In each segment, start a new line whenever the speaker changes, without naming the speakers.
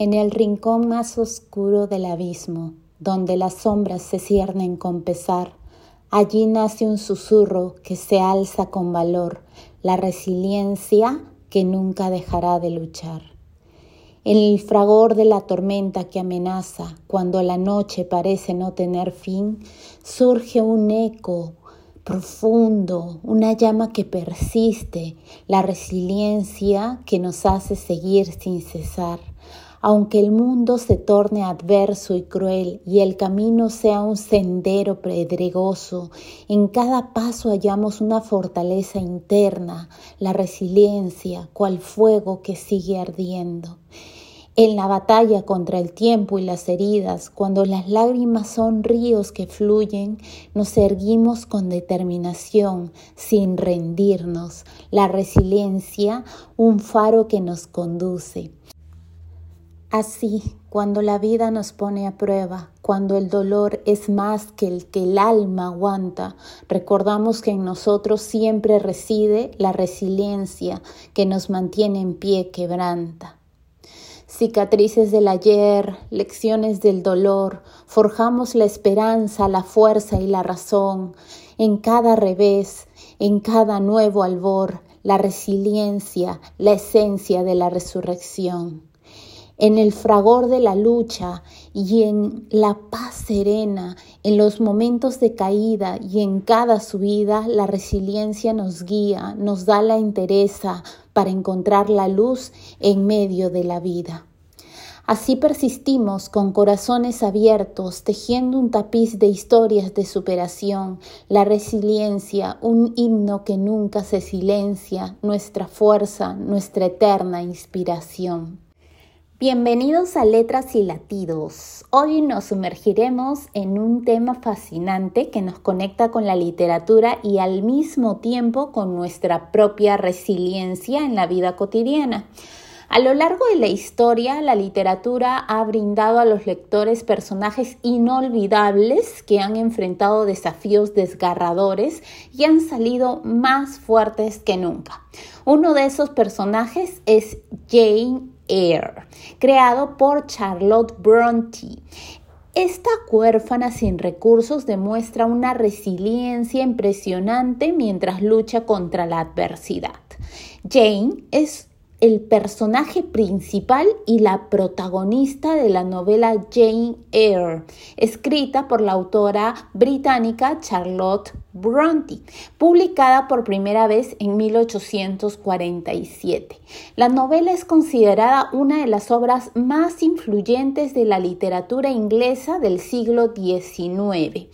En el rincón más oscuro del abismo, donde las sombras se ciernen con pesar, allí nace un susurro que se alza con valor, la resiliencia que nunca dejará de luchar. En el fragor de la tormenta que amenaza, cuando la noche parece no tener fin, surge un eco profundo, una llama que persiste, la resiliencia que nos hace seguir sin cesar. Aunque el mundo se torne adverso y cruel y el camino sea un sendero pedregoso, en cada paso hallamos una fortaleza interna, la resiliencia, cual fuego que sigue ardiendo. En la batalla contra el tiempo y las heridas, cuando las lágrimas son ríos que fluyen, nos erguimos con determinación, sin rendirnos. La resiliencia, un faro que nos conduce. Así, cuando la vida nos pone a prueba, cuando el dolor es más que el que el alma aguanta, recordamos que en nosotros siempre reside la resiliencia que nos mantiene en pie quebranta. Cicatrices del ayer, lecciones del dolor, forjamos la esperanza, la fuerza y la razón. En cada revés, en cada nuevo albor, la resiliencia, la esencia de la resurrección en el fragor de la lucha y en la paz serena, en los momentos de caída y en cada subida, la resiliencia nos guía, nos da la entereza para encontrar la luz en medio de la vida. Así persistimos con corazones abiertos, tejiendo un tapiz de historias de superación, la resiliencia, un himno que nunca se silencia, nuestra fuerza, nuestra eterna inspiración. Bienvenidos a Letras y Latidos. Hoy nos sumergiremos en un tema fascinante que nos conecta con la literatura y al mismo tiempo con nuestra propia resiliencia en la vida cotidiana. A lo largo de la historia, la literatura ha brindado a los lectores personajes inolvidables que han enfrentado desafíos desgarradores y han salido más fuertes que nunca. Uno de esos personajes es Jane Eyre, creado por Charlotte Bronte. Esta huérfana sin recursos demuestra una resiliencia impresionante mientras lucha contra la adversidad. Jane es el personaje principal y la protagonista de la novela Jane Eyre, escrita por la autora británica Charlotte Bronte, publicada por primera vez en 1847. La novela es considerada una de las obras más influyentes de la literatura inglesa del siglo XIX.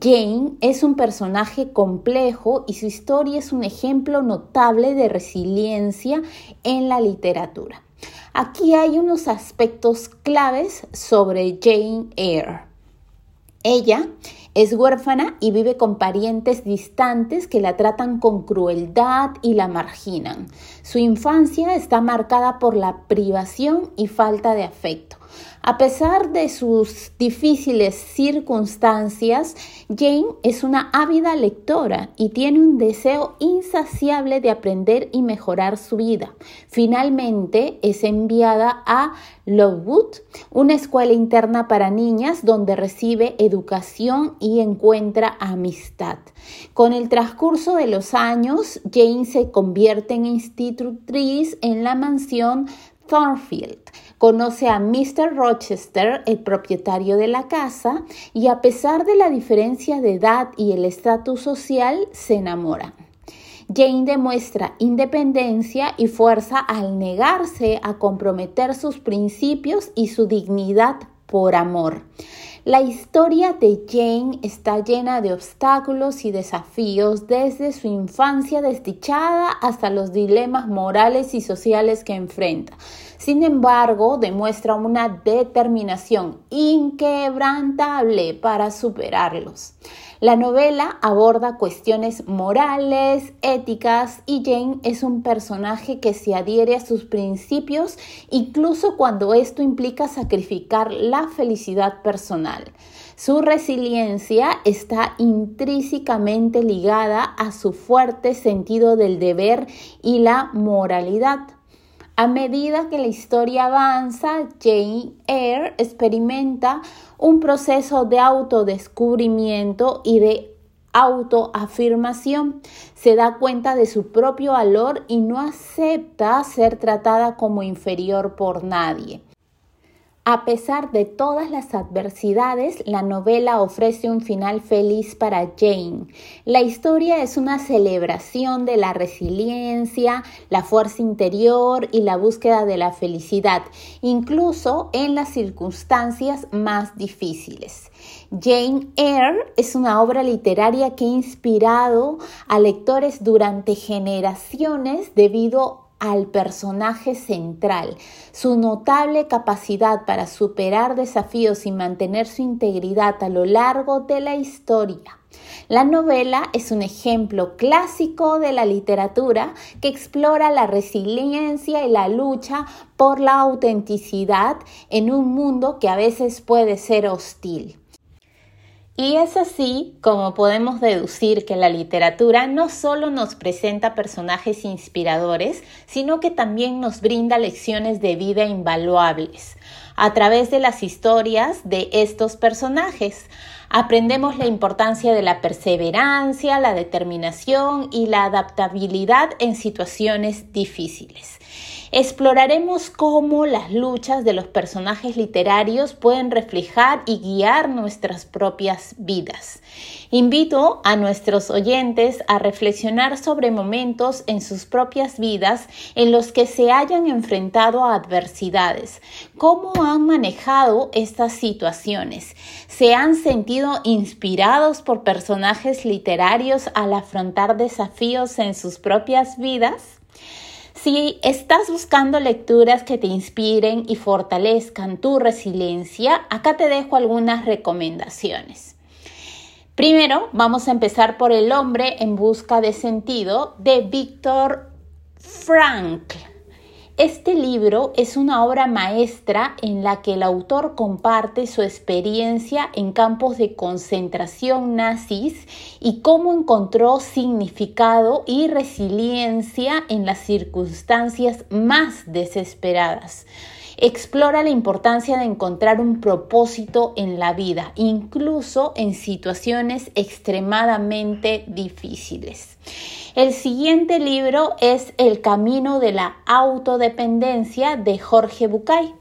Jane es un personaje complejo y su historia es un ejemplo notable de resiliencia en la literatura. Aquí hay unos aspectos claves sobre Jane Eyre. Ella es huérfana y vive con parientes distantes que la tratan con crueldad y la marginan. Su infancia está marcada por la privación y falta de afecto. A pesar de sus difíciles circunstancias, Jane es una ávida lectora y tiene un deseo insaciable de aprender y mejorar su vida. Finalmente es enviada a Lovewood, una escuela interna para niñas donde recibe educación y encuentra amistad. Con el transcurso de los años, Jane se convierte en institutriz en la mansión Thornfield. Conoce a Mr. Rochester, el propietario de la casa, y a pesar de la diferencia de edad y el estatus social, se enamoran. Jane demuestra independencia y fuerza al negarse a comprometer sus principios y su dignidad por amor. La historia de Jane está llena de obstáculos y desafíos desde su infancia desdichada hasta los dilemas morales y sociales que enfrenta. Sin embargo, demuestra una determinación inquebrantable para superarlos. La novela aborda cuestiones morales, éticas y Jane es un personaje que se adhiere a sus principios incluso cuando esto implica sacrificar la felicidad personal. Su resiliencia está intrínsecamente ligada a su fuerte sentido del deber y la moralidad. A medida que la historia avanza, Jane Eyre experimenta un proceso de autodescubrimiento y de autoafirmación. Se da cuenta de su propio valor y no acepta ser tratada como inferior por nadie. A pesar de todas las adversidades, la novela ofrece un final feliz para Jane. La historia es una celebración de la resiliencia, la fuerza interior y la búsqueda de la felicidad, incluso en las circunstancias más difíciles. Jane Eyre es una obra literaria que ha inspirado a lectores durante generaciones debido al personaje central, su notable capacidad para superar desafíos y mantener su integridad a lo largo de la historia. La novela es un ejemplo clásico de la literatura que explora la resiliencia y la lucha por la autenticidad en un mundo que a veces puede ser hostil. Y es así como podemos deducir que la literatura no solo nos presenta personajes inspiradores, sino que también nos brinda lecciones de vida invaluables. A través de las historias de estos personajes, aprendemos la importancia de la perseverancia, la determinación y la adaptabilidad en situaciones difíciles. Exploraremos cómo las luchas de los personajes literarios pueden reflejar y guiar nuestras propias vidas. Invito a nuestros oyentes a reflexionar sobre momentos en sus propias vidas en los que se hayan enfrentado a adversidades, cómo han manejado estas situaciones, se han sentido inspirados por personajes literarios al afrontar desafíos en sus propias vidas. Si estás buscando lecturas que te inspiren y fortalezcan tu resiliencia, acá te dejo algunas recomendaciones. Primero, vamos a empezar por El hombre en busca de sentido de Víctor Frankl. Este libro es una obra maestra en la que el autor comparte su experiencia en campos de concentración nazis y cómo encontró significado y resiliencia en las circunstancias más desesperadas explora la importancia de encontrar un propósito en la vida, incluso en situaciones extremadamente difíciles. El siguiente libro es El camino de la autodependencia de Jorge Bucay.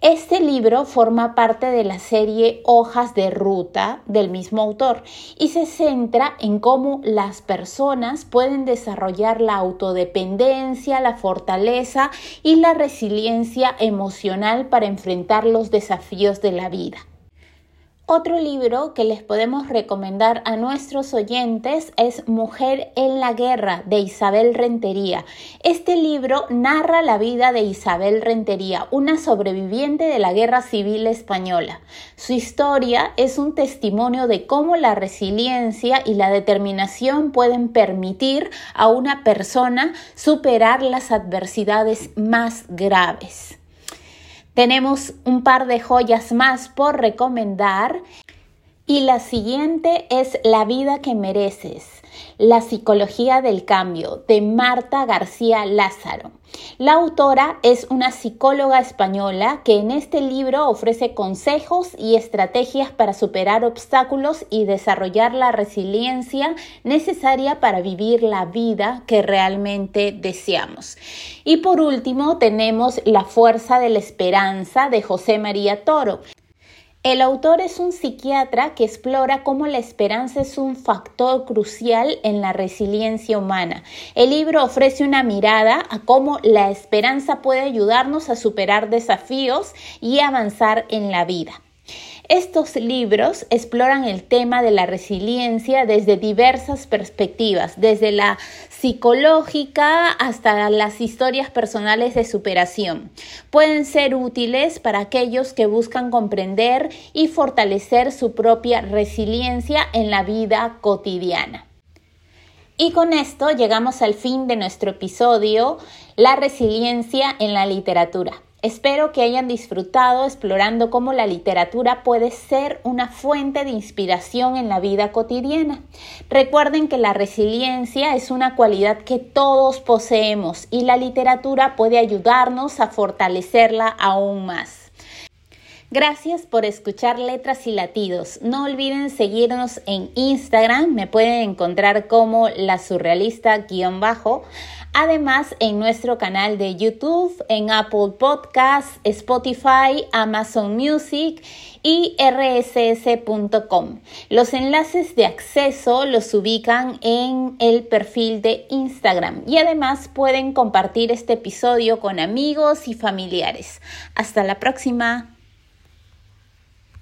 Este libro forma parte de la serie Hojas de Ruta del mismo autor y se centra en cómo las personas pueden desarrollar la autodependencia, la fortaleza y la resiliencia emocional para enfrentar los desafíos de la vida. Otro libro que les podemos recomendar a nuestros oyentes es Mujer en la Guerra de Isabel Rentería. Este libro narra la vida de Isabel Rentería, una sobreviviente de la Guerra Civil Española. Su historia es un testimonio de cómo la resiliencia y la determinación pueden permitir a una persona superar las adversidades más graves. Tenemos un par de joyas más por recomendar y la siguiente es La vida que mereces. La psicología del cambio de Marta García Lázaro. La autora es una psicóloga española que en este libro ofrece consejos y estrategias para superar obstáculos y desarrollar la resiliencia necesaria para vivir la vida que realmente deseamos. Y por último tenemos La fuerza de la esperanza de José María Toro. El autor es un psiquiatra que explora cómo la esperanza es un factor crucial en la resiliencia humana. El libro ofrece una mirada a cómo la esperanza puede ayudarnos a superar desafíos y avanzar en la vida. Estos libros exploran el tema de la resiliencia desde diversas perspectivas, desde la psicológica hasta las historias personales de superación. Pueden ser útiles para aquellos que buscan comprender y fortalecer su propia resiliencia en la vida cotidiana. Y con esto llegamos al fin de nuestro episodio, La resiliencia en la literatura. Espero que hayan disfrutado explorando cómo la literatura puede ser una fuente de inspiración en la vida cotidiana. Recuerden que la resiliencia es una cualidad que todos poseemos y la literatura puede ayudarnos a fortalecerla aún más. Gracias por escuchar Letras y Latidos. No olviden seguirnos en Instagram, me pueden encontrar como la surrealista-bajo. Además, en nuestro canal de YouTube, en Apple Podcasts, Spotify, Amazon Music y rss.com. Los enlaces de acceso los ubican en el perfil de Instagram y además pueden compartir este episodio con amigos y familiares. Hasta la próxima.